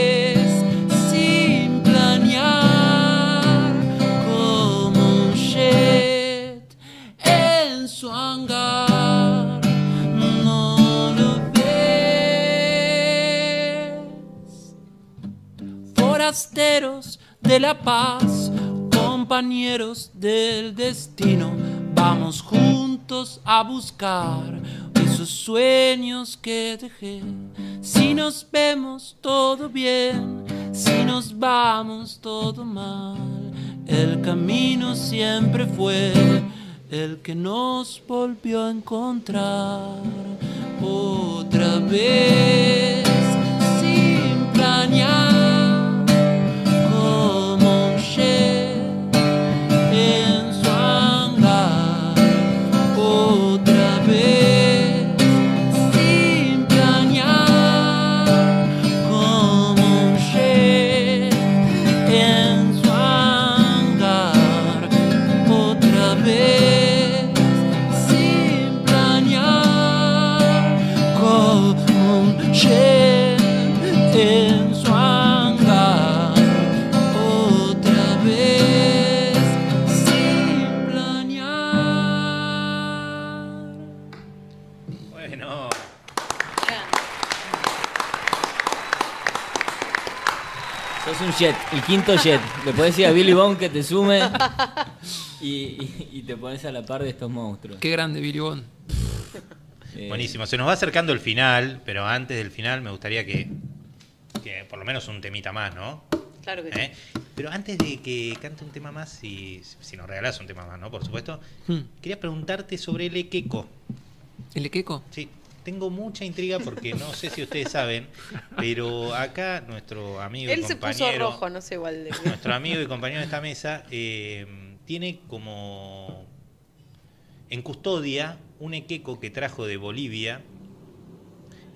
[SPEAKER 3] de la paz, compañeros del destino, vamos juntos a buscar esos sueños que dejé. Si nos vemos todo bien, si nos vamos todo mal, el camino siempre fue el que nos volvió a encontrar otra vez sin planear como Bueno. Sos un jet,
[SPEAKER 1] el quinto jet. Le podés decir a Billy Bond que te sume y, te pones a la par de estos monstruos.
[SPEAKER 3] Qué grande Billy Bond.
[SPEAKER 1] Eh.
[SPEAKER 2] Buenísimo. Se nos va acercando el final, pero antes del final me gustaría que, que por lo menos un temita más, ¿no?
[SPEAKER 4] Claro que sí.
[SPEAKER 2] ¿Eh? Pero antes de que cante un tema más, si, si nos regalás un tema más, ¿no? Por supuesto,
[SPEAKER 3] hmm.
[SPEAKER 2] quería preguntarte sobre el Equeco.
[SPEAKER 3] ¿El Equeco?
[SPEAKER 2] Sí, tengo mucha intriga porque no sé si ustedes saben, pero acá nuestro amigo
[SPEAKER 4] Él
[SPEAKER 2] y
[SPEAKER 4] se puso
[SPEAKER 2] compañero,
[SPEAKER 4] rojo, no sé igual de
[SPEAKER 2] nuestro amigo y compañero de esta mesa, eh, tiene como en custodia un equeco que trajo de Bolivia,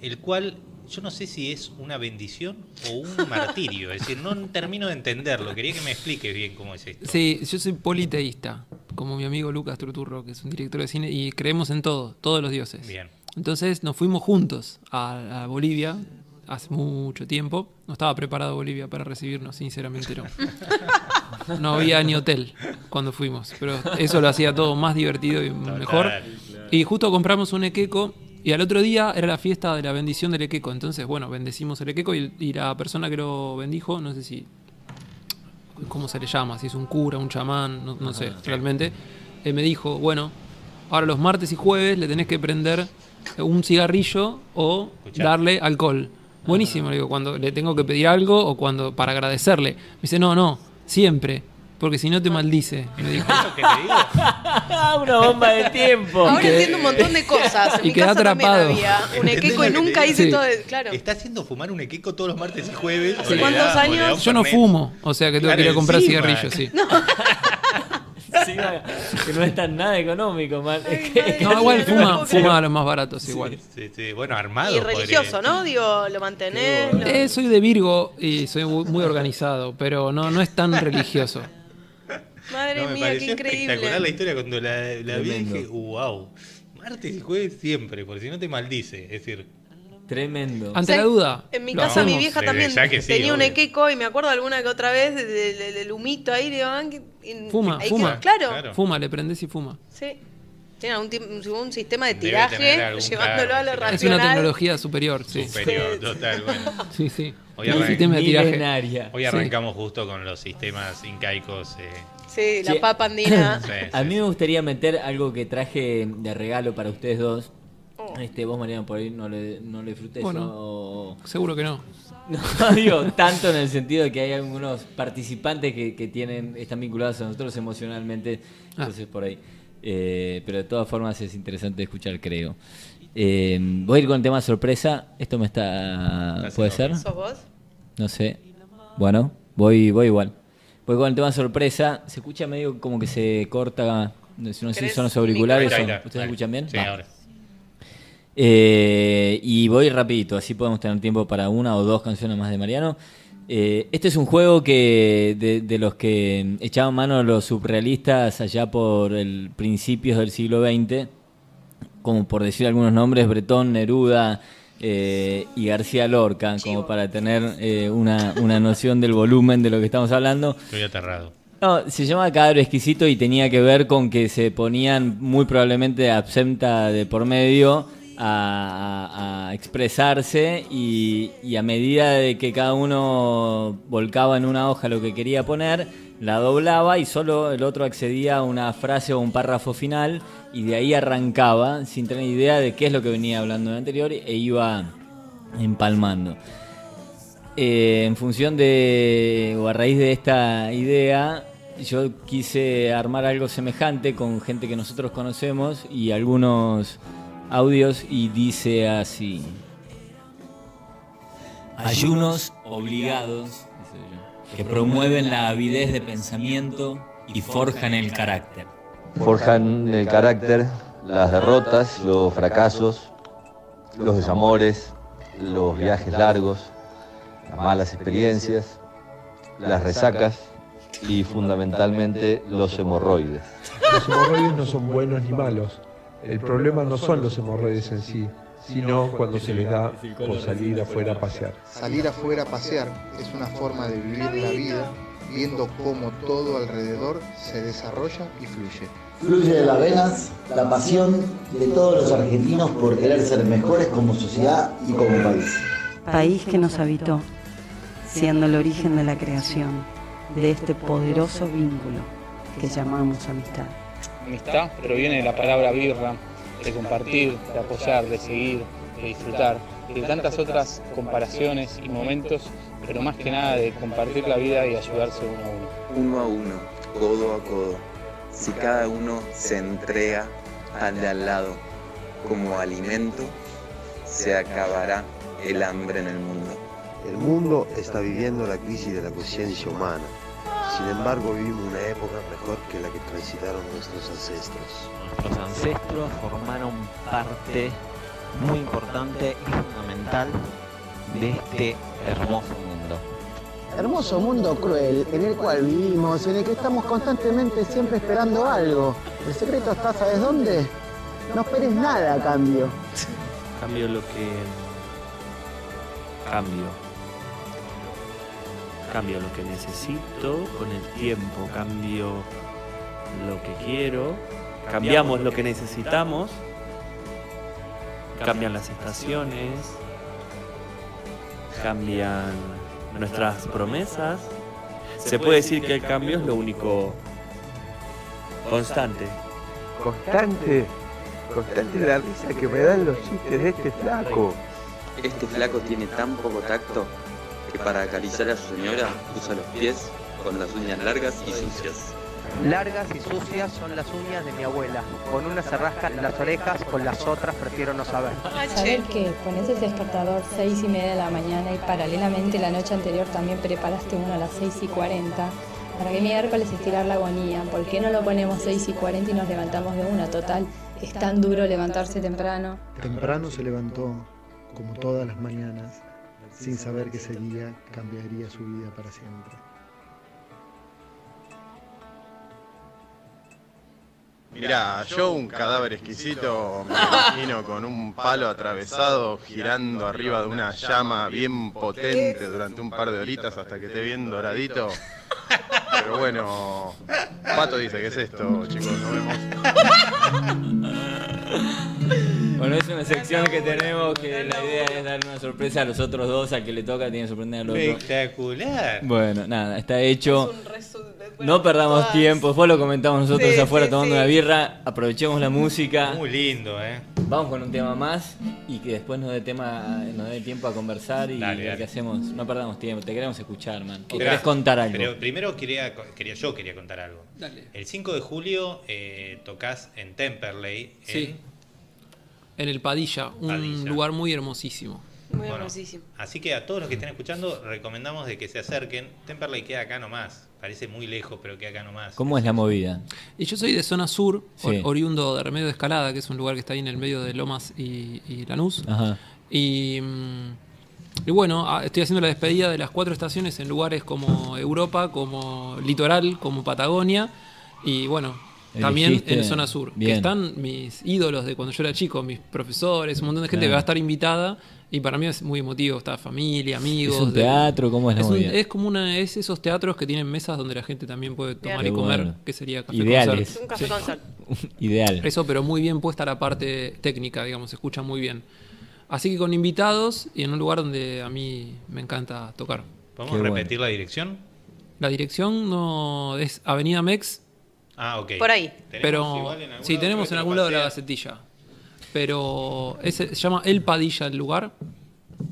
[SPEAKER 2] el cual yo no sé si es una bendición o un martirio, es decir, no termino de entenderlo, quería que me expliques bien cómo es esto.
[SPEAKER 3] Sí, yo soy politeísta, como mi amigo Lucas Truturro, que es un director de cine, y creemos en todo, todos los dioses.
[SPEAKER 2] Bien.
[SPEAKER 3] Entonces nos fuimos juntos a, a Bolivia hace mucho tiempo. No estaba preparado Bolivia para recibirnos, sinceramente no. No había ni hotel cuando fuimos, pero eso lo hacía todo más divertido y mejor. Y justo compramos un equeco y al otro día era la fiesta de la bendición del equeco. Entonces, bueno, bendecimos el equeco y, y la persona que lo bendijo, no sé si cómo se le llama, si es un cura, un chamán, no, no sé, realmente, eh, me dijo, bueno, ahora los martes y jueves le tenés que prender un cigarrillo o
[SPEAKER 2] Escuchá.
[SPEAKER 3] darle alcohol. Buenísimo, le digo, cuando le tengo que pedir algo o cuando para agradecerle. Me dice, no, no, siempre, porque si no te maldice. Me dijo.
[SPEAKER 2] ¿Es lo que te digo?
[SPEAKER 1] Una bomba de tiempo.
[SPEAKER 4] Ahora entiendo un montón de cosas. En
[SPEAKER 3] y
[SPEAKER 4] mi
[SPEAKER 3] queda
[SPEAKER 4] casa también
[SPEAKER 3] atrapado.
[SPEAKER 4] había un
[SPEAKER 2] ¿Entendés
[SPEAKER 4] equeco y nunca hice
[SPEAKER 3] Sí.
[SPEAKER 4] todo. Claro.
[SPEAKER 2] Está haciendo fumar un equeco todos los martes y jueves.
[SPEAKER 4] ¿Hace cuántos
[SPEAKER 2] da-
[SPEAKER 4] años?
[SPEAKER 3] Yo no fumo, o sea que tengo que ir a comprar
[SPEAKER 2] encima.
[SPEAKER 3] cigarrillos, sí.
[SPEAKER 1] Sí, que no es tan nada económico, man. Es que-.
[SPEAKER 3] No, igual
[SPEAKER 4] No
[SPEAKER 3] fuma, fuma a los más baratos igual.
[SPEAKER 2] Sí, sí, bueno, armado.
[SPEAKER 4] Y
[SPEAKER 2] podría-
[SPEAKER 4] religioso, ¿no? Digo, lo mantenés. lo-
[SPEAKER 3] Eh, soy de Virgo y soy muy muy organizado, pero no, no es tan religioso.
[SPEAKER 4] Madre
[SPEAKER 2] No, me
[SPEAKER 4] mía, qué
[SPEAKER 2] pareció espectacular la
[SPEAKER 4] increíble.
[SPEAKER 2] historia cuando la, la vi dije, wow. Martes y jueves siempre, porque si no te maldice. Es decir,
[SPEAKER 1] Tremendo.
[SPEAKER 3] Ante la duda.
[SPEAKER 4] En mi casa mi vieja también
[SPEAKER 2] ya que sí,
[SPEAKER 4] tenía un equeco y me acuerdo alguna que otra vez de- de- de- del humito ahí, digo, ah, que-
[SPEAKER 3] Fuma,
[SPEAKER 4] ahí
[SPEAKER 3] fuma.
[SPEAKER 4] quedó- claro,
[SPEAKER 2] Claro.
[SPEAKER 3] Fuma, le prendés y fuma.
[SPEAKER 4] sí. Tiene un, sistema de tiraje
[SPEAKER 2] algún,
[SPEAKER 4] llevándolo a lo
[SPEAKER 2] sí.
[SPEAKER 3] Es una
[SPEAKER 4] racional.
[SPEAKER 3] tecnología superior, sí.
[SPEAKER 2] superior, total. Bueno,
[SPEAKER 3] Sí, sí.
[SPEAKER 2] Hoy arran-
[SPEAKER 3] sistema de tiraje.
[SPEAKER 2] Hoy
[SPEAKER 3] Sí.
[SPEAKER 2] arrancamos justo con los sistemas incaicos. eh,
[SPEAKER 4] Sí, la
[SPEAKER 1] Sí.
[SPEAKER 4] papa andina.
[SPEAKER 2] sí,
[SPEAKER 1] A mí
[SPEAKER 2] sí.
[SPEAKER 1] me gustaría meter algo que traje de regalo para ustedes dos.
[SPEAKER 4] Oh.
[SPEAKER 1] Este, vos, Mariano, por ahí no le, no le disfruté
[SPEAKER 3] Bueno.
[SPEAKER 1] o-
[SPEAKER 3] Seguro que no.
[SPEAKER 1] No digo tanto en el sentido de que hay algunos participantes que, que tienen están vinculados a nosotros emocionalmente,
[SPEAKER 3] Ah.
[SPEAKER 1] entonces por ahí. Eh, pero de todas formas es interesante escuchar, creo. Eh, voy a ir con el tema sorpresa. Esto me está. ¿Puede ser?
[SPEAKER 4] ¿Sos vos?
[SPEAKER 1] No sé. Bueno, voy, voy igual. Voy con el tema sorpresa. Se escucha medio como que se corta. No sé si
[SPEAKER 4] ¿Querés
[SPEAKER 1] son los auriculares.
[SPEAKER 2] Está,
[SPEAKER 1] ¿Ustedes escuchan bien?
[SPEAKER 2] Sí,
[SPEAKER 1] Va.
[SPEAKER 2] ahora.
[SPEAKER 1] Eh, y voy rapidito, así podemos tener tiempo para una o dos canciones más de Mariano. Eh, este es un juego que de, de los que echaban mano los surrealistas allá por el principios del siglo XX, como por decir algunos nombres, Bretón, Neruda eh, y García Lorca, como para tener eh, una, una noción del volumen de lo que estamos hablando.
[SPEAKER 2] Estoy aterrado.
[SPEAKER 1] No, se llama Cadro Exquisito y tenía que ver con que se ponían muy probablemente absenta de por medio a, expresarse y, y a medida de que cada uno volcaba en una hoja lo que quería poner, la doblaba y solo el otro accedía a una frase o un párrafo final y de ahí arrancaba sin tener idea de qué es lo que venía hablando en el anterior e iba empalmando. Eh, en función de, o a raíz de esta idea, yo quise armar algo semejante con gente que nosotros conocemos y algunos audios y dice así. Ayunos obligados que promueven la avidez de pensamiento y forjan el carácter.
[SPEAKER 6] forjan el carácter, las derrotas, los fracasos, los desamores, los viajes largos, las malas experiencias, las resacas y fundamentalmente los hemorroides.
[SPEAKER 7] Los hemorroides no son buenos ni malos. El problema no son los hemorroides en sí, sino cuando se les da por salir afuera a pasear.
[SPEAKER 8] Salir afuera a pasear es una forma de vivir la vida viendo cómo todo alrededor se desarrolla y fluye.
[SPEAKER 9] Fluye de las venas la pasión de todos los argentinos por querer ser mejores como sociedad y como país.
[SPEAKER 10] país que nos habitó, siendo el origen de la creación de este poderoso vínculo que llamamos amistad.
[SPEAKER 11] Amistad proviene de la palabra birra, de compartir, de apoyar, de seguir, de disfrutar, y de tantas otras comparaciones y momentos, pero más que nada de compartir la vida y ayudarse uno a uno.
[SPEAKER 12] Uno a uno, codo a codo. Si cada uno se entrega al de al lado como alimento, se acabará el hambre en el mundo.
[SPEAKER 13] El mundo está viviendo la crisis de la conciencia humana. Sin embargo, vivimos una época mejor que la que transitaron nuestros ancestros.
[SPEAKER 14] Nuestros ancestros formaron parte muy importante y fundamental de este hermoso mundo.
[SPEAKER 15] Hermoso mundo cruel en el cual vivimos, en el que estamos constantemente siempre esperando algo. El secreto está, ¿sabes dónde? No esperes nada a cambio.
[SPEAKER 5] Cambio lo que. Cambio. Cambio lo que necesito con el tiempo. Cambio lo que quiero. Cambiamos lo que necesitamos. Cambian las estaciones. Cambian nuestras promesas. Se puede decir que el cambio es lo único constante.
[SPEAKER 13] Constante, constante la risa que me dan los chistes de este flaco.
[SPEAKER 12] Este flaco tiene tan poco tacto que para acariciar a su señora usa los pies con las uñas largas y sucias.
[SPEAKER 16] Largas y sucias son las uñas de mi abuela. Con una se rascan las orejas, con las otras prefiero no saber.
[SPEAKER 17] Saber que pones el despertador 6 y media de la mañana y paralelamente la noche anterior también preparaste uno a las 6 y 40. ¿Para qué miércoles estirar la agonía? ¿Por qué no lo ponemos 6 y 40 y nos levantamos de una? Total, es tan duro levantarse temprano.
[SPEAKER 18] Temprano se levantó, como todas las mañanas, sin saber que ese día cambiaría su vida para siempre.
[SPEAKER 19] Mirá, yo un cadáver exquisito me imagino con un palo atravesado girando arriba de una llama bien potente durante un par de horitas hasta que esté bien doradito. Pero bueno, Pato dice que es esto, chicos, nos vemos.
[SPEAKER 1] Bueno, es una sección que tenemos que la idea es dar una sorpresa a los otros dos, al que le toca tiene que sorprender al otro.
[SPEAKER 2] Espectacular.
[SPEAKER 1] Bueno, nada, está hecho. No perdamos tiempo, después lo comentamos nosotros
[SPEAKER 4] Sí,
[SPEAKER 1] afuera
[SPEAKER 4] sí,
[SPEAKER 1] tomando
[SPEAKER 4] sí.
[SPEAKER 1] una birra, aprovechemos la música.
[SPEAKER 2] Muy lindo, ¿eh?
[SPEAKER 1] Vamos con un tema más y que después nos dé tema, nos dé tiempo a conversar y
[SPEAKER 2] Dale,
[SPEAKER 1] qué hacemos. No perdamos tiempo, te queremos escuchar, man. ¿O querés contar algo?
[SPEAKER 2] Pero primero quería, quería yo quería contar algo.
[SPEAKER 3] Dale.
[SPEAKER 2] El 5 de julio eh, tocas en Temperley. en-
[SPEAKER 3] Sí. En el Padilla, un
[SPEAKER 2] Padilla.
[SPEAKER 3] lugar muy hermosísimo.
[SPEAKER 4] Muy
[SPEAKER 2] Bueno,
[SPEAKER 4] hermosísimo.
[SPEAKER 2] Así que a todos los que estén escuchando, recomendamos de que se acerquen. Temperley queda acá nomás. Parece muy lejos, pero queda acá nomás.
[SPEAKER 1] ¿Cómo es la movida?
[SPEAKER 3] Y yo soy de zona sur,
[SPEAKER 1] Sí.
[SPEAKER 3] or- oriundo de Remedio de Escalada, que es un lugar que está ahí en el medio de Lomas y, y Lanús.
[SPEAKER 1] Ajá.
[SPEAKER 3] Y, mm, y bueno, ah, estoy haciendo la despedida de las cuatro estaciones en lugares como Europa, como Litoral, como Patagonia. Y bueno, también
[SPEAKER 1] Elegiste-
[SPEAKER 3] en zona sur.
[SPEAKER 1] bien.
[SPEAKER 3] Que están mis ídolos de cuando yo era chico, mis profesores, un montón de gente que va a estar invitada. Y para mí es muy emotivo, está familia, amigos.
[SPEAKER 1] ¿Es un
[SPEAKER 3] de-
[SPEAKER 1] teatro? ¿Cómo es la
[SPEAKER 3] es, un- es como una, es esos teatros que tienen mesas donde la gente también puede tomar
[SPEAKER 1] Qué
[SPEAKER 3] y comer,
[SPEAKER 1] bueno.
[SPEAKER 3] que sería café
[SPEAKER 1] Ideales.
[SPEAKER 3] concert.
[SPEAKER 4] Un café
[SPEAKER 3] Sí.
[SPEAKER 4] concert.
[SPEAKER 1] Ideal.
[SPEAKER 3] Eso, pero muy bien puesta la parte técnica, digamos, se escucha muy bien. Así que con invitados y en un lugar donde a mí me encanta tocar.
[SPEAKER 2] ¿Podemos repetir la dirección?
[SPEAKER 3] La dirección no es Avenida Mex.
[SPEAKER 2] Ah, ok.
[SPEAKER 4] Por ahí.
[SPEAKER 2] ¿Tenemos
[SPEAKER 3] Pero
[SPEAKER 2] igual en algún
[SPEAKER 3] sí,
[SPEAKER 2] lado?
[SPEAKER 3] tenemos en algún lado la gacetilla. Pero ese, se llama El Padilla el lugar.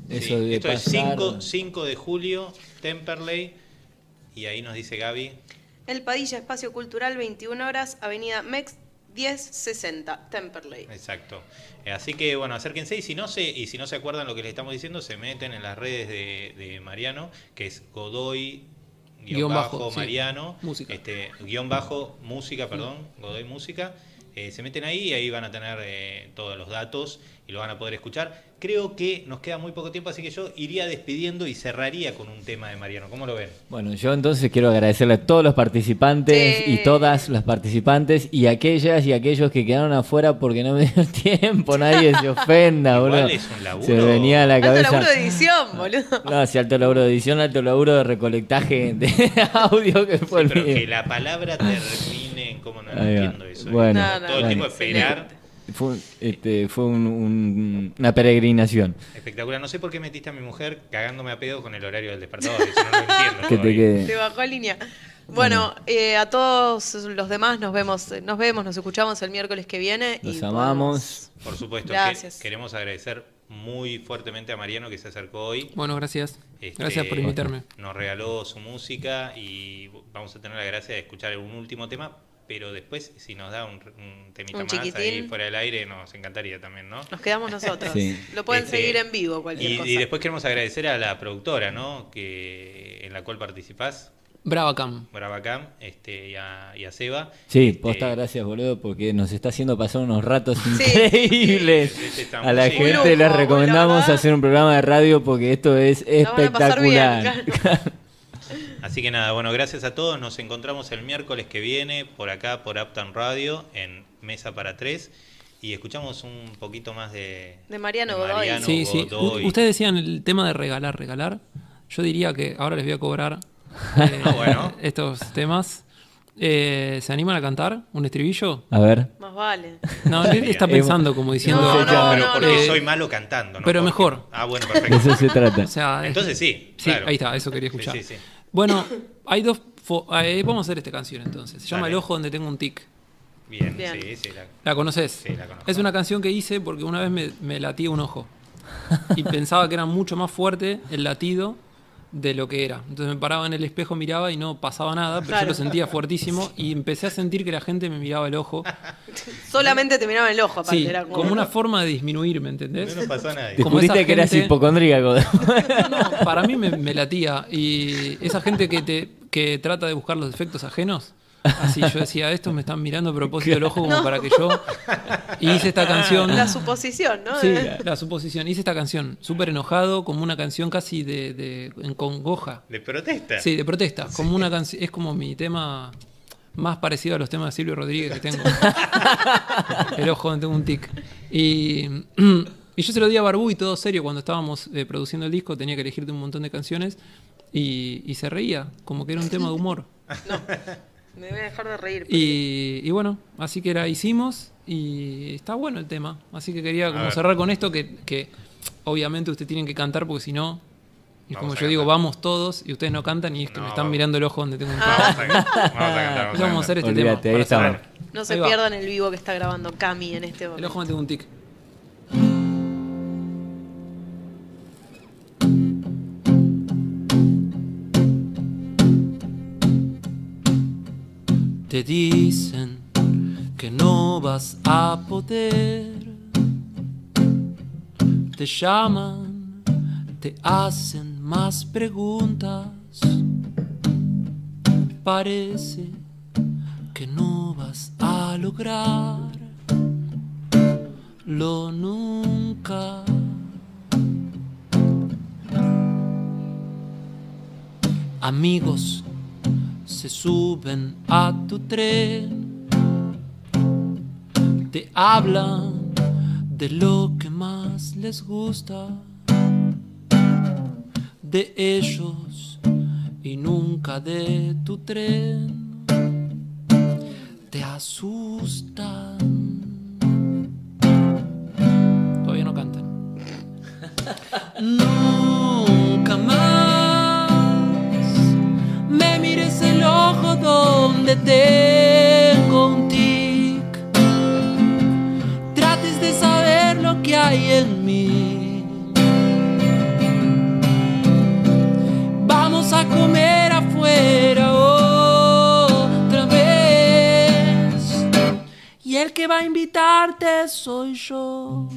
[SPEAKER 1] Eso
[SPEAKER 2] Sí, esto es
[SPEAKER 1] pasar-
[SPEAKER 2] 5, 5 de julio, Temperley. Y ahí nos dice Gaby.
[SPEAKER 4] El Padilla Espacio Cultural, 21 horas, Avenida Mex 1060, Temperley.
[SPEAKER 2] Exacto. Eh, Así que bueno, acérquense y si no se, y si no se acuerdan lo que les estamos diciendo, se meten en las redes de, de Mariano, que es Godoy guion
[SPEAKER 3] Guión
[SPEAKER 2] bajo,
[SPEAKER 3] bajo, sí.
[SPEAKER 2] Mariano,
[SPEAKER 3] Música.
[SPEAKER 2] este guion bajo música, perdón, Godoy música. Eh, se meten ahí y ahí van a tener eh, todos los datos y lo van a poder escuchar. Creo que nos queda muy poco tiempo, así que yo iría despidiendo y cerraría con un tema de Mariano. ¿Cómo lo ven?
[SPEAKER 1] Bueno, yo entonces quiero agradecerle a todos los participantes y todas las participantes y aquellas y aquellos que quedaron afuera porque no me dio tiempo, nadie se ofenda,
[SPEAKER 2] Igual
[SPEAKER 1] boludo.
[SPEAKER 2] es un laburo.
[SPEAKER 1] Se venía a la
[SPEAKER 4] Alto
[SPEAKER 1] cabeza.
[SPEAKER 4] laburo de edición, boludo.
[SPEAKER 1] No, sí, alto laburo de edición, alto laburo de recolectaje de audio que fue el
[SPEAKER 2] Pero
[SPEAKER 1] mío.
[SPEAKER 2] que la palabra termine cómo no entiendo eso. ¿eh?
[SPEAKER 1] Bueno,
[SPEAKER 2] Todo el tiempo esperar.
[SPEAKER 1] fue, este, fue un- un- una peregrinación.
[SPEAKER 2] Espectacular. No sé por qué metiste a mi mujer cagándome a pedo con el horario del despertador. Eso no lo entiendo.
[SPEAKER 1] Que te quede.
[SPEAKER 4] Te bajó línea. Bueno, eh, a todos los demás nos vemos, nos vemos, nos escuchamos el miércoles que viene. y
[SPEAKER 1] Los amamos.
[SPEAKER 2] Por supuesto, que
[SPEAKER 4] Gracias.
[SPEAKER 2] queremos agradecer muy fuertemente a Mariano que se acercó hoy.
[SPEAKER 3] Bueno, gracias.
[SPEAKER 2] Este,
[SPEAKER 3] Gracias por invitarme.
[SPEAKER 2] Nos regaló su música y vamos a tener la gracia de escuchar un último tema, pero después, si nos da un, un temita
[SPEAKER 4] Un
[SPEAKER 2] más ahí fuera del aire, nos encantaría también, ¿no?
[SPEAKER 4] Nos quedamos nosotros.
[SPEAKER 2] Sí.
[SPEAKER 4] Lo pueden
[SPEAKER 2] Este,
[SPEAKER 4] seguir en vivo, cualquier
[SPEAKER 2] Y,
[SPEAKER 4] cosa.
[SPEAKER 2] y después queremos agradecer a la productora, ¿no? Que, en la cual participás.
[SPEAKER 3] Bravacam.
[SPEAKER 2] Bravacam, este, y a, y a Seba.
[SPEAKER 1] Sí,
[SPEAKER 2] Este,
[SPEAKER 1] posta, gracias, boludo, porque nos está haciendo pasar unos ratos increíbles.
[SPEAKER 2] Sí,
[SPEAKER 1] a la gente les recomendamos hacer un programa de radio porque esto es
[SPEAKER 2] La van a pasar bien,
[SPEAKER 1] espectacular.
[SPEAKER 2] Así que nada, bueno, gracias a todos. Nos encontramos el miércoles que viene por acá, por Uptown Radio, en Mesa para Tres. Y escuchamos un poquito más de,
[SPEAKER 4] De Mariano
[SPEAKER 2] de
[SPEAKER 4] Godoy.
[SPEAKER 2] Mariano
[SPEAKER 3] Sí, sí.
[SPEAKER 2] Godoy.
[SPEAKER 3] U- Ustedes decían el tema de regalar, regalar. Yo diría que ahora les voy a cobrar eh,
[SPEAKER 2] Ah, bueno.
[SPEAKER 3] estos temas. Eh, ¿Se animan a cantar un estribillo?
[SPEAKER 1] A ver.
[SPEAKER 4] Más vale.
[SPEAKER 3] No, él está pensando como diciendo.
[SPEAKER 2] No, no, pero porque
[SPEAKER 3] eh,
[SPEAKER 2] soy malo cantando, ¿no?
[SPEAKER 3] Pero
[SPEAKER 2] Porque-
[SPEAKER 3] mejor.
[SPEAKER 2] Ah, bueno, perfecto.
[SPEAKER 1] De eso se trata.
[SPEAKER 3] O sea, es-
[SPEAKER 2] Entonces sí,
[SPEAKER 3] Sí,
[SPEAKER 2] claro.
[SPEAKER 3] ahí está, eso quería
[SPEAKER 2] Sí,
[SPEAKER 3] escuchar.
[SPEAKER 2] sí, sí.
[SPEAKER 3] Bueno, hay dos. eh, vamos a hacer esta canción entonces. Se llama
[SPEAKER 2] Dale.
[SPEAKER 3] El ojo donde tengo un tic.
[SPEAKER 2] Bien,
[SPEAKER 4] Bien.
[SPEAKER 2] sí, sí. La,
[SPEAKER 3] ¿La conoces?
[SPEAKER 2] Sí, la conozco.
[SPEAKER 3] Es una canción que hice porque una vez me, me latía un ojo. Y pensaba que era mucho más fuerte el latido de lo que era. Entonces me paraba en el espejo, miraba y no pasaba nada, pero yo lo sentía fuertísimo y empecé a sentir que la gente me miraba el ojo.
[SPEAKER 4] Solamente te miraban el ojo, aparte.
[SPEAKER 3] Sí,
[SPEAKER 4] era
[SPEAKER 3] como una forma de disminuir, ¿me entendés?
[SPEAKER 2] No pasó a nadie.
[SPEAKER 1] Te
[SPEAKER 3] Como esa
[SPEAKER 1] juriste que eras
[SPEAKER 3] gente-
[SPEAKER 1] hipocondríaco.
[SPEAKER 3] No, para mí me, me latía. Y esa gente que te que trata de buscar los defectos ajenos, así yo decía, estos me están mirando a propósito del ojo como
[SPEAKER 4] No.
[SPEAKER 3] para que yo. Y hice esta canción.
[SPEAKER 4] La suposición, ¿no?
[SPEAKER 3] Sí, la suposición. Hice esta canción súper enojado, como una canción casi de, de en congoja.
[SPEAKER 2] De protesta.
[SPEAKER 3] Sí, de protesta. Como una canción. Es como mi tema más parecido a los temas de Silvio Rodríguez que tengo. El ojo donde tengo un tic. Y, y yo se lo di a Barbú y todo serio cuando estábamos eh, produciendo el disco. Tenía que elegirte un montón de canciones. Y, y se reía, como que era un tema de humor.
[SPEAKER 4] Me voy a dejar de reír.
[SPEAKER 3] Y, y bueno, así que la hicimos y está bueno el tema. Así que quería como cerrar con esto que, que obviamente ustedes tienen que cantar porque si no,
[SPEAKER 2] Vamos
[SPEAKER 3] como yo digo, vamos todos y ustedes no cantan y es que me están
[SPEAKER 2] vamos.
[SPEAKER 3] mirando el ojo donde tengo un
[SPEAKER 2] Vamos a cantar, vamos a cantar, vamos a
[SPEAKER 3] Vamos a hacer este
[SPEAKER 1] Olvídate,
[SPEAKER 3] tema.
[SPEAKER 1] ahí.
[SPEAKER 4] No se pierdan el vivo que está grabando Cami en este
[SPEAKER 3] El
[SPEAKER 4] momento.
[SPEAKER 3] ojo donde tengo un tic. Te dicen que no vas a poder. Te llaman, te hacen más preguntas. Parece que no vas a lograr lo nunca. Amigos se suben a tu tren, te hablan de lo que más les gusta de ellos y nunca de tu tren. Te asustan. Todavía no cantan. Nunca donde tengo un. Trates de saber lo que hay en mí. Vamos a comer afuera otra vez. Y el que va a invitarte soy yo.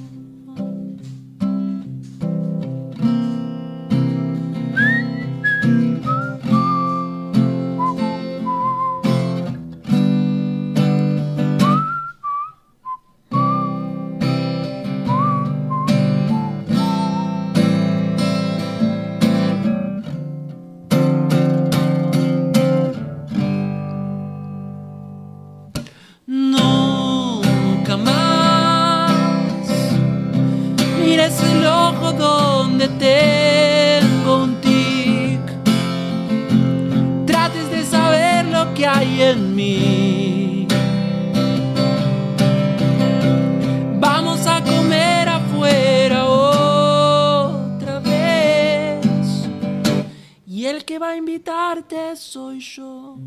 [SPEAKER 3] Soy yo.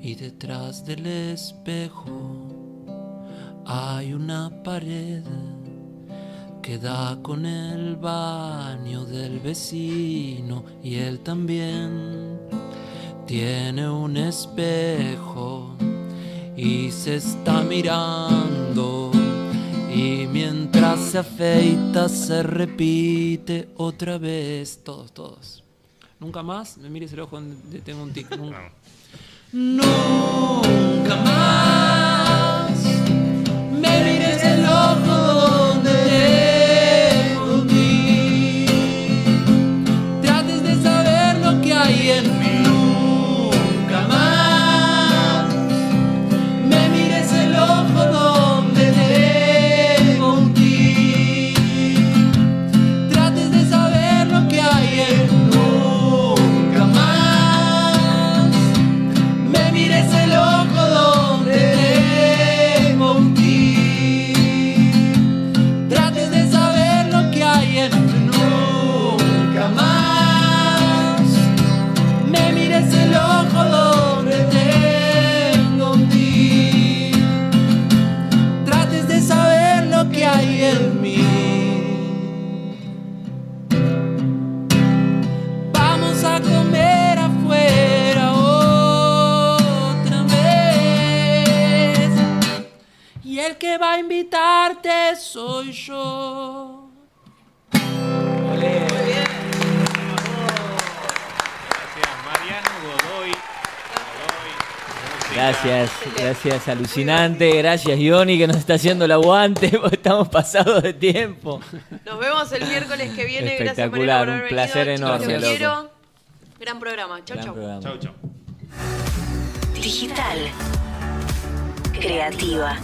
[SPEAKER 3] Y detrás del espejo hay una pared que da con el baño del vecino y él también tiene un espejo y se está mirando y mientras se afeita se repite otra vez. Todos todos. Nunca más me mires el ojo donde tengo un tic nunca, nunca más me
[SPEAKER 1] Gracias, alucinante. Gracias, Ioni, que nos está haciendo el aguante. porque Estamos pasados de tiempo.
[SPEAKER 4] Nos vemos el miércoles que viene. Gracias por
[SPEAKER 1] Espectacular, un placer
[SPEAKER 4] venido.
[SPEAKER 1] Enorme,
[SPEAKER 4] los
[SPEAKER 1] loco.
[SPEAKER 4] quiero. Gran programa. Chau,
[SPEAKER 1] Gran
[SPEAKER 4] chau.
[SPEAKER 1] programa.
[SPEAKER 2] Chau, chau.
[SPEAKER 20] Digital. Creativa.